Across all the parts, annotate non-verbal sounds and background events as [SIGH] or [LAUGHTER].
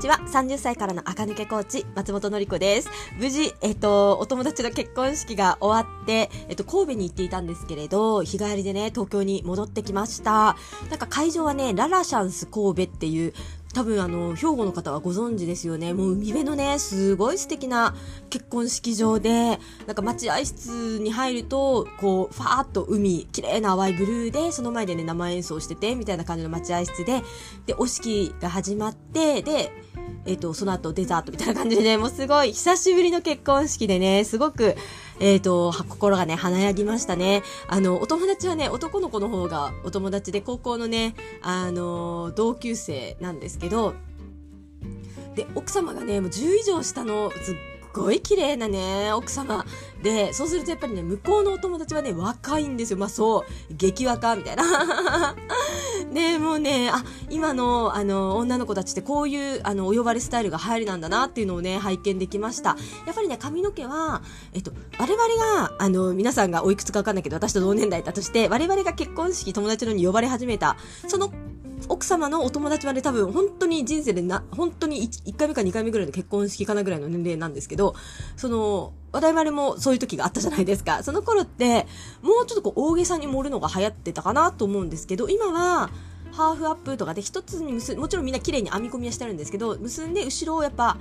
ちは。30歳からの赤抜けコーチ、松本のり子です。無事、えっと、お友達の結婚式が終わって、えっと、神戸に行っていたんですけれど、日帰りでね、東京に戻ってきました。なんか会場はね、ララシャンス神戸っていう、多分あの、兵庫の方はご存知ですよね。もう海辺のね、すごい素敵な結婚式場で、なんか待合室に入ると、こう、ファーっと海、綺麗な淡いブルーで、その前でね、生演奏してて、みたいな感じの待合室で、で、お式が始まって、で、えっ、と、その後デザートみたいな感じでね、もうすごい久しぶりの結婚式でね、すごく、えっ、と、心がね、華やぎましたね。あの、お友達はね、男の子の方がお友達で、高校のね、あの、同級生なんですけど、で、奥様がね、もう10以上下の、すっごい綺麗なね、奥様。で、そうするとやっぱりね、向こうのお友達はね、若いんですよ。まあそう、激若みたいな。で、[LAUGHS] もうね、あ、今の、あの、女の子たちってこういう、あの、お呼ばれスタイルが流行りなんだなっていうのをね、拝見できました。やっぱりね、髪の毛は、えっと、我々が、あの、皆さんがおいくつかわかんないけど、私と同年代だとして、我々が結婚式友達のに呼ばれ始めた、その奥様のお友達まで、多分本当に人生でな、本当に 1, 回目か2回目ぐらいの結婚式かなぐらいの年齢なんですけど、その、我々もそういう時があったじゃないですか。その頃って、もうちょっとこう大げさに盛るのが流行ってたかなと思うんですけど、今は、ハーフアップとかで一つに結もちろんみんな綺麗に編み込みはしてるんですけど、結んで後ろをやっぱ、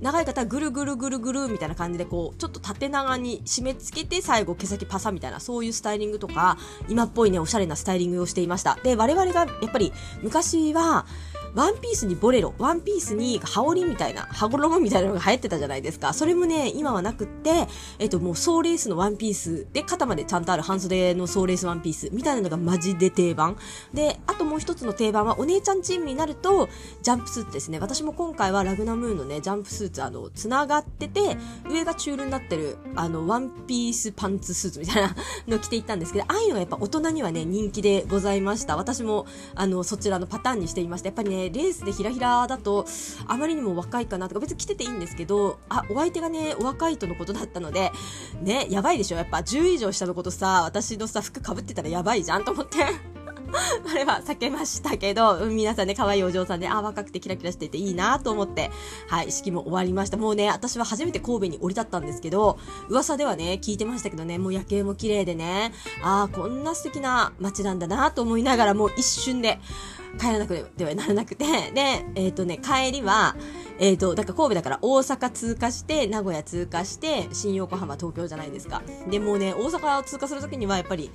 長い方はぐるぐるぐるぐるみたいな感じでこうちょっと縦長に締め付けて最後毛先パサみたいなそういうスタイリングとか今っぽいねおしゃれなスタイリングをしていました。で我々がやっぱり昔はワンピースにボレロ、ワンピースに羽織みたいな、羽衣みたいなのが流行ってたじゃないですか。それもね、今はなくって、えっと、もうソーレースのワンピースで、肩までちゃんとある半袖のソーレースワンピースみたいなのがマジで定番。で、あともう一つの定番は、お姉ちゃんチームになると、ジャンプスーツですね。私も今回はラグナムーンのね、ジャンプスーツ、あの、繋がってて、上がチュールになってる、あの、ワンピースパンツスーツみたいなの着ていったんですけど、ああいうのがやっぱ大人にはね、人気でございました。私も、あの、そちらのパターンにしていました。やっぱりね、レースでひらひらだと、あまりにも若いかなとか、別に着てていいんですけど、あ、お相手がね、お若いとのことだったので、ね、やばいでしょやっぱ10以上下のことさ、私のさ、服かぶってたらやばいじゃんと思って。あれは避けましたけど、皆さんね、可愛いお嬢さんで、あ、若くてキラキラしていていいなと思って、はい、式も終わりました。もうね、私は初めて神戸に降り立ったんですけど、噂ではね、聞いてましたけどね、もう夜景も綺麗でね、あーこんな素敵な街なんだなと思いながら、もう一瞬で、帰らなくてはならなくて、で、えっ、とね、帰りは、えっ、と、だから神戸だから大阪通過して、名古屋通過して、新横浜、東京じゃないですか。で、もうね、大阪を通過するときには、やっぱり、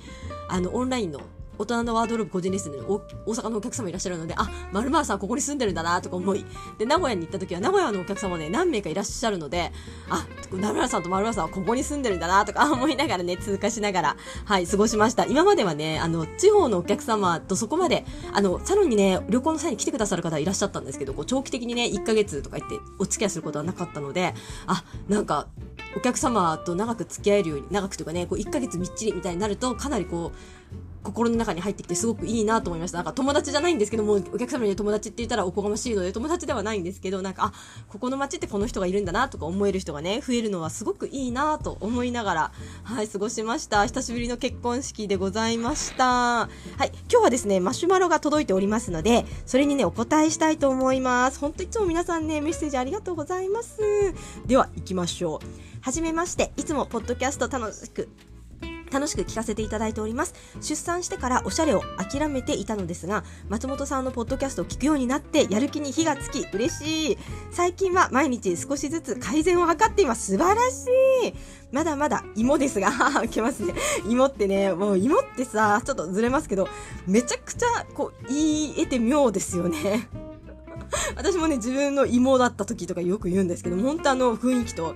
あの、オンラインの、大人のワードローブ個人レッスンで大阪のお客様いらっしゃるので、あ、まるまるさんここに住んでるんだなとか思い、で、名古屋に行った時は名古屋のお客様ね、何名かいらっしゃるので、あ、まるまるさんとまるまるさんはここに住んでるんだなとか [LAUGHS] 思いながらね、通過しながら、はい、過ごしました。今まではね、あの、地方のお客様とそこまで、あの、サロンにね、旅行の際に来てくださる方いらっしゃったんですけど、こう、長期的にね、1ヶ月とか言ってお付き合いすることはなかったので、あ、なんか、お客様と長く付き合えるように、長くというかね、こう1ヶ月みっちりみたいになると、かなりこう、心の中に入ってきてすごくいいなと思いました。なんか友達じゃないんですけども、お客様に友達って言ったらおこがましいので、友達ではないんですけど、なんか、あ、ここの街ってこの人がいるんだなとか思える人がね、増えるのはすごくいいなと思いながら、はい、過ごしました。久しぶりの結婚式でございました。はい、今日はですね、マシュマロが届いておりますので、それにね、お答えしたいと思います。本当いつも皆さんね、メッセージありがとうございます。では、行きましょう。はじめまして、いつもポッドキャスト楽しく楽しく聞かせていただいております出産してからおしゃれを諦めていたのですが松本さんのポッドキャストを聞くようになってやる気に火がつき嬉しい最近は毎日少しずつ改善を図っています素晴らしいまだまだ芋ですが、いけますね。芋ってね、もう芋ってさ、ちょっとずれますけど、めちゃくちゃ、こう、言い得て妙ですよね。[LAUGHS] 私もね、自分の芋だった時とかよく言うんですけど、本当あの雰囲気と、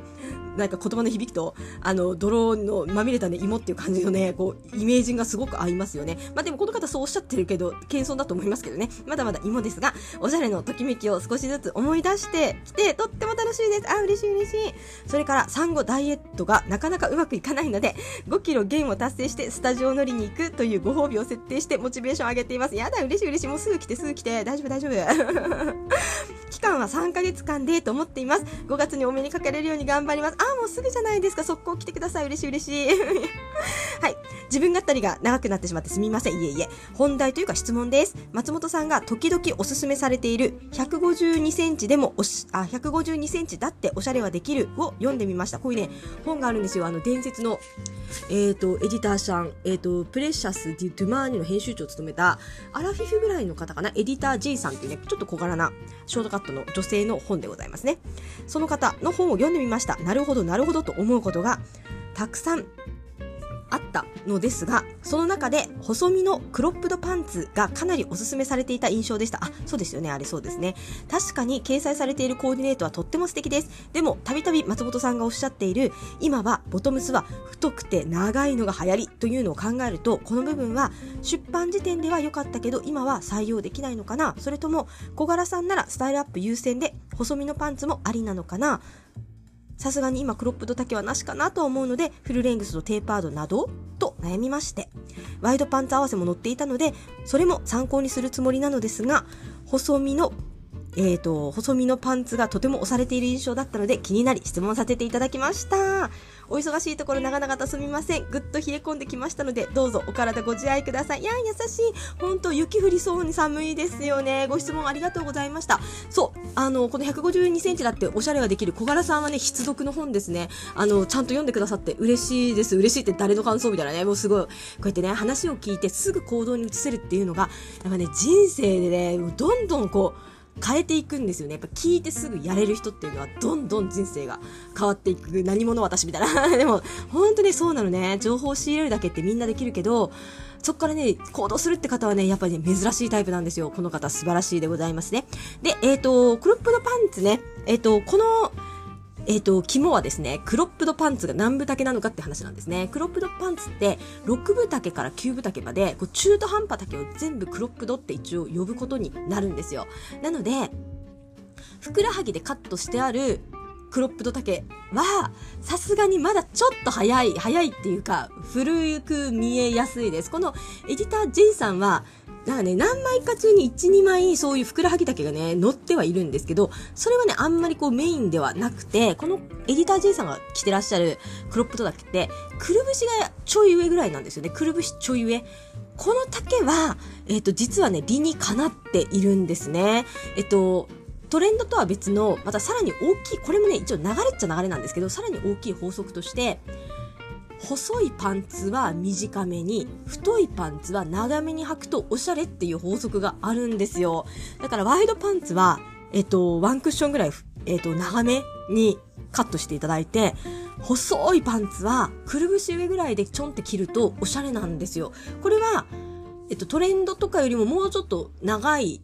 なんか言葉の響きと、あの、泥のまみれたね、芋っていう感じのね、こう、イメージがすごく合いますよね。まあでもこの方そうおっしゃってるけど、謙遜だと思いますけどね。まだまだ芋ですが、おしゃれのときめきを少しずつ思い出してきて、とっても楽しいです。あ、嬉しい嬉しい。それから、産後ダイエットがなかなかうまくいかないので、5キロ減を達成して、スタジオ乗りに行くというご褒美を設定して、モチベーションを上げています。やだ、嬉しい嬉しい。もうすぐ来て、すぐ来て。大丈夫、大丈夫。[LAUGHS] 期間は3ヶ月間でと思っています。5月にお目にかかれるように頑張ります。あ、もうすぐじゃないですか。速攻来てください。嬉しい嬉しい。[LAUGHS] はい。自分語りが長くなってしまってすみません。いえいえ。本題というか質問です。松本さんが時々おすすめされている152センチでもおし、あ、152センチだっておしゃれはできるを読んでみました。こういうね、本があるんですよ。あの、伝説の、えっ、ー、と、エディターさん、えっ、ー、と、プレシャス・デュ・ドゥマーニの編集長を務めた、アラフィフぐらいの方かな、エディター J さんっていうね、ちょっと小柄なショートカットの女性の本でございますね。その方の本を読んでみました。なるほど、なるほどと思うことがたくさんあったのですが、その中で細身のクロップドパンツがかなりおすすめされていた印象でした。あ、そうですよね、あれそうですね。確かに掲載されているコーディネートはとっても素敵です。でも、たびたび松本さんがおっしゃっている、今はボトムスは太くて長いのが流行りというのを考えると、この部分は出版時点では良かったけど、今は採用できないのかなそれとも、小柄さんならスタイルアップ優先で細身のパンツもありなのかなさすがに今クロップド丈はなしかなと思うので、フルレングスとテーパードなどと悩みまして、ワイドパンツ合わせも載っていたので、それも参考にするつもりなのですが、細身のえっ、ー、と、細身のパンツがとても押されている印象だったので気になり質問させていただきました。お忙しいところ長々とすみません。ぐっと冷え込んできましたので、どうぞお体ご自愛ください。いや、優しい。本当雪降りそうに寒いですよね。ご質問ありがとうございました。そう、あの、この152センチだっておしゃれができる小柄さんはね、必読の本ですね。あの、ちゃんと読んでくださって嬉しいです。嬉しいって誰の感想みたいなね、もうすごい、こうやってね、話を聞いてすぐ行動に移せるっていうのが、やっぱね、人生でね、どんどんこう、変えていくんですよね。やっぱ聞いてすぐやれる人っていうのはどんどん人生が変わっていく。何者私みたいな。[LAUGHS] でも、本当にそうなのね。情報を仕入れるだけってみんなできるけど、そこからね、行動するって方はね、やっぱりね、珍しいタイプなんですよ。この方素晴らしいでございますね。で、えっ、ー、と、クロップのパンツね、えっ、ー、と、この、えっ、ー、と、肝はですね、クロップドパンツが何分丈なのかって話なんですね。クロップドパンツって、6分丈から9分丈まで、こう中途半端丈を全部クロップドって一応呼ぶことになるんですよ。なので、ふくらはぎでカットしてあるクロップド丈は、さすがにまだちょっと早い、早いっていうか、古く見えやすいです。このエディター J さんは、なんかね、何枚か中に1、2枚そういうふくらはぎ丈がね、乗ってはいるんですけど、それはね、あんまりこうメインではなくて、このエディター J さんが着てらっしゃるクロップド丈って、くるぶしがちょい上ぐらいなんですよね。くるぶしちょい上。この丈は、えっ、ー、と、実はね、理にかなっているんですね。えっと、トレンドとは別の、またさらに大きい、これもね、一応流れっちゃ流れなんですけど、さらに大きい法則として、細いパンツは短めに、太いパンツは長めに履くとおしゃれっていう法則があるんですよ。だからワイドパンツは、えっと、ワンクッションぐらい、えっと、長めにカットしていただいて、細いパンツはくるぶし上ぐらいでちょんって切るとおしゃれなんですよ。これは、えっと、トレンドとかよりももうちょっと長い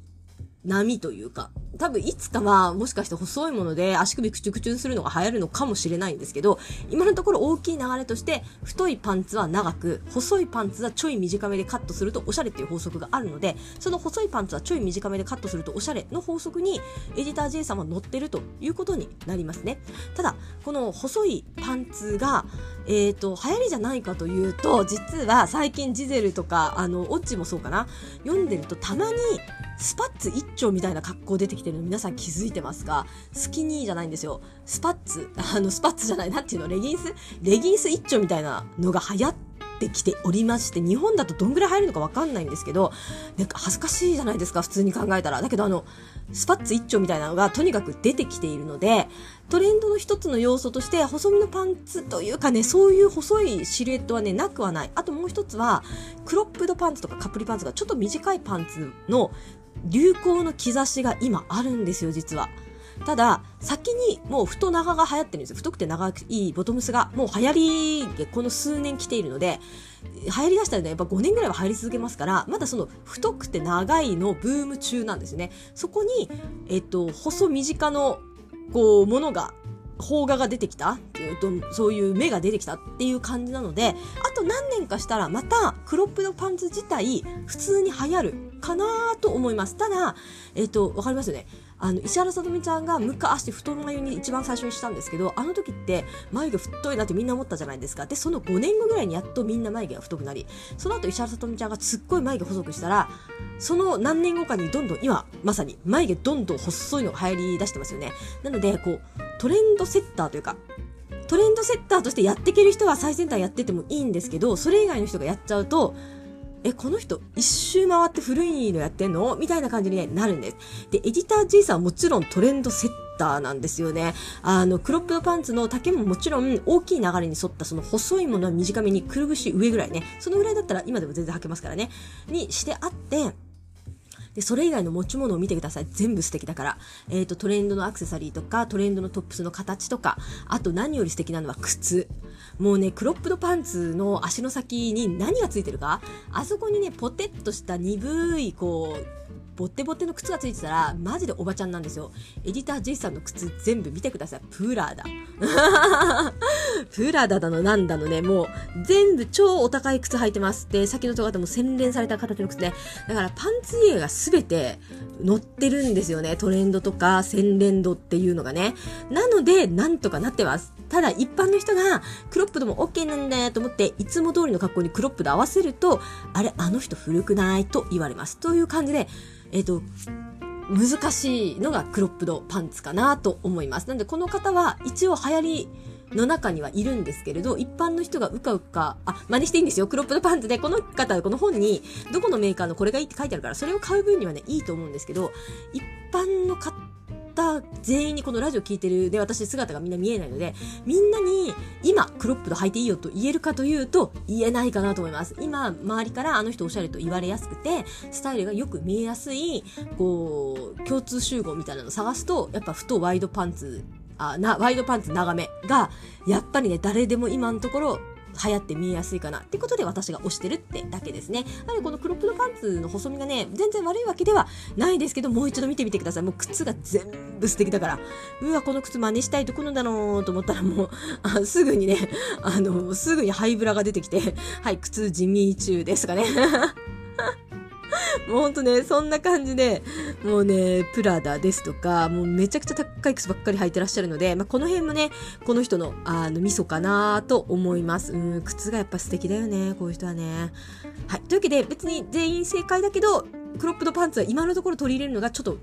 波というか、多分いつかはもしかして細いもので足首クチュクチュするのが流行るのかもしれないんですけど、今のところ大きい流れとして、太いパンツは長く、細いパンツはちょい短めでカットするとおしゃれっていう法則があるので、その細いパンツはちょい短めでカットするとおしゃれの法則にエディター J さんは乗ってるということになりますね。ただ、この細いパンツが、えっ、ー、と、流行りじゃないかというと、実は最近ジゼルとか、あの、オッチもそうかな、読んでるとたまにスパッツ一丁みたいな格好出てきてるの皆さん気づいてますか？スキニーじゃないんですよ。スパッツ、[LAUGHS] あの、スパッツじゃない、なんていうの、レギンス？レギンス一丁みたいなのが流行ってきておりまして、日本だとどんぐらい入るのかわかんないんですけど、なんか恥ずかしいじゃないですか、普通に考えたら。だけどあの、スパッツ一丁みたいなのがとにかく出てきているので、トレンドの一つの要素として、細身のパンツというかね、そういう細いシルエットはね、なくはない。あともう一つは、クロップドパンツとかカプリパンツがちょっと短いパンツの流行の兆しが今あるんですよ、実は。ただ、先にもう太長が流行ってるんですよ。太くて長くいいボトムスがもう流行りでこの数年来ているので、流行り出したらね、やっぱ5年ぐらいは入り続けますから、まだその太くて長いのブーム中なんですね。そこに、えっと、細短の、こう、ものが邦画が出てきたとそういう目が出てきたっていう感じなので、あと何年かしたらまたクロップのパンツ自体普通に流行るかなと思います。ただ、えっ、ー、と、わかりますよね。あの、石原さとみちゃんが昔太も眉に一番最初にしたんですけど、あの時って眉毛太いなってみんな思ったじゃないですか。で、その5年後ぐらいにやっとみんな眉毛が太くなり、その後石原さとみちゃんがすっごい眉毛細くしたら、その何年後かにどんどん今、まさに眉毛どんどん細いのが流行り出してますよね。なので、こう、トレンドセッターというか、トレンドセッターとしてやっていける人は最先端やっててもいいんですけど、それ以外の人がやっちゃうと、え、この人一周回って古いのやってんの？みたいな感じになるんです。で、エディター G さんはもちろんトレンドセッターなんですよね。あの、クロップドパンツの丈ももちろん大きい流れに沿ったその細いものは短めにくるぶし上ぐらいね。そのぐらいだったら今でも全然履けますからね。にしてあって、で、それ以外の持ち物を見てください。全部素敵だから。えっ、ー、と、トレンドのアクセサリーとか、トレンドのトップスの形とか、あと何より素敵なのは靴。もうね、クロップドパンツの足の先に何がついてるか？あそこにね、ポテッとした鈍い、こう、ボッテボッテの靴がついてたら、マジでおばちゃんなんですよ。エディター J さんの靴全部見てください。プーラーだ。[LAUGHS] プーラーだだのなんだのね、もう全部超お高い靴履いてます。で、先のとこも洗練された形の靴ね。だからパンツ家がすべて載ってるんですよね。トレンドとか洗練度っていうのがね。なので、なんとかなってます。ただ一般の人がクロップドも OK なんだよと思っていつも通りの格好にクロップド合わせるとあれあの人古くないと言われますという感じでえっ、と、難しいのがクロップドパンツかなと思います。なんでこの方は一応流行りの中にはいるんですけれど、一般の人がうかうか、あ、真似していいんですよ。クロップドパンツで、この方、この本に、どこのメーカーのこれがいいって書いてあるから、それを買う分にはね、いいと思うんですけど、一般の方方全員にこのラジオ聞いてるで私姿がみんな見えないのでみんなに今クロップド履いていいよと言えるかというと言えないかなと思います。今周りからあの人おしゃれと言われやすくてスタイルがよく見えやすいこう共通集合みたいなの探すとやっぱふとワイドパンツあなワイドパンツ長めがやっぱりね誰でも今のところ流行って見えやすいかなってことで私が推してるってだけですね。なのでこのクロップドパンツの細身がね、全然悪いわけではないですけど、もう一度見てみてください。もう靴が全部素敵だから。うわ、この靴真似したいところだろうと思ったらもう、あすぐにね、あの、すぐにハイブラが出てきて、はい、靴地味中ですかね。もうほんとね、そんな感じで、もうね、プラダですとか、もうめちゃくちゃ高い靴ばっかり履いてらっしゃるので、まあ、この辺もね、この人の、あの、味噌かなと思います。うん、靴がやっぱ素敵だよね、こういう人はね。はい。というわけで、別に全員正解だけど、クロップドパンツは今のところ取り入れるのがちょっと、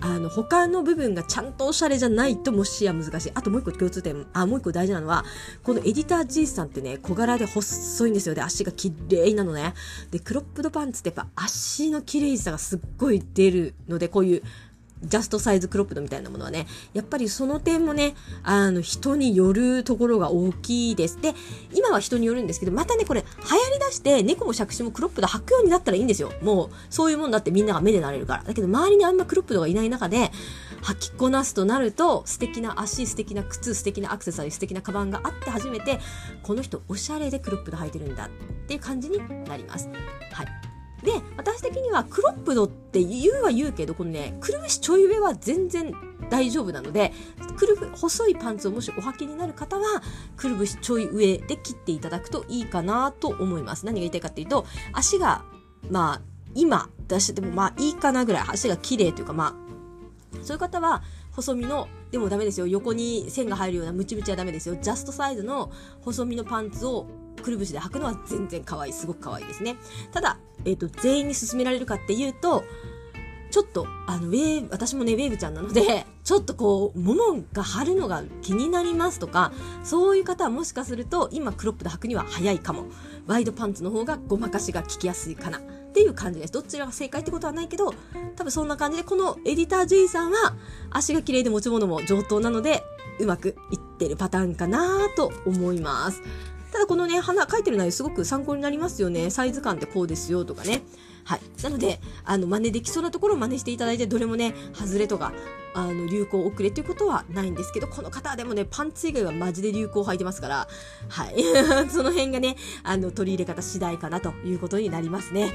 あの、他の部分がちゃんとおしゃれじゃないともしや難しい。あともう一個共通点、あ、もう一個大事なのは、このエディター G さんってね、小柄で細いんですよ。で、足が綺麗なのね。で、クロップドパンツってやっぱ足の綺麗さがすっごい出るので、こういうジャストサイズクロップドみたいなものはね、やっぱりその点もね、あの、人によるところが大きいです。で、今は人によるんですけど、またね、これ、流行り出して、猫も杓子もクロップド履くようになったらいいんですよ。もう、そういうもんだってみんなが目で慣れるから。だけど、周りにあんまクロップドがいない中で、履きこなすとなると、素敵な足、素敵な靴、素敵なアクセサリー、素敵なカバンがあって初めて、この人、おしゃれでクロップド履いてるんだっていう感じになります。はい。で、私的にはクロップドって言うは言うけど、このね、くるぶしちょい上は全然大丈夫なので、くるぶ、細いパンツをもしお履きになる方は、くるぶしちょい上で切っていただくといいかなと思います。何が言いたいかっていうと、足が、まあ、今出しててもまあいいかなぐらい、足が綺麗というかまあ、そういう方は、細身の、でもダメですよ。横に線が入るようなムチムチはダメですよ。ジャストサイズの細身のパンツをくるぶしで履くのは全然可愛い。すごく可愛いですね。ただ、えっ、ー、と、全員に勧められるかっていうと、ちょっと、あの、ウェーブ、私もね、ウェーブちゃんなので、[LAUGHS] ちょっとこう、ももが張るのが気になりますとか、そういう方はもしかすると、今クロップで履くには早いかも。ワイドパンツの方がごまかしが効きやすいかな。っていう感じです。どちらが正解ってことはないけど、多分そんな感じで、このエディター J さんは、足が綺麗で持ち物も上等なので、うまくいってるパターンかなと思います。ただこのね、花描いてる内容すごく参考になりますよね。サイズ感ってこうですよとかね。はい。なので、あの、真似できそうなところを真似していただいて、どれもね、外れとか、あの、流行遅れということはないんですけど、この方はでもね、パンツ以外はマジで流行履いてますから、はい。[LAUGHS] その辺がね、あの、取り入れ方次第かなということになりますね。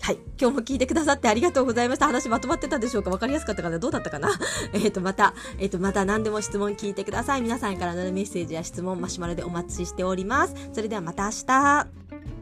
はい。今日も聞いてくださってありがとうございました。話まとまってたでしょうか？わかりやすかったかな？どうだったかな？[LAUGHS] えっと、また、えっ、ー、と、また何でも質問聞いてください。皆さんからのメッセージや質問、マシュマロでお待ちしております。それではまた明日。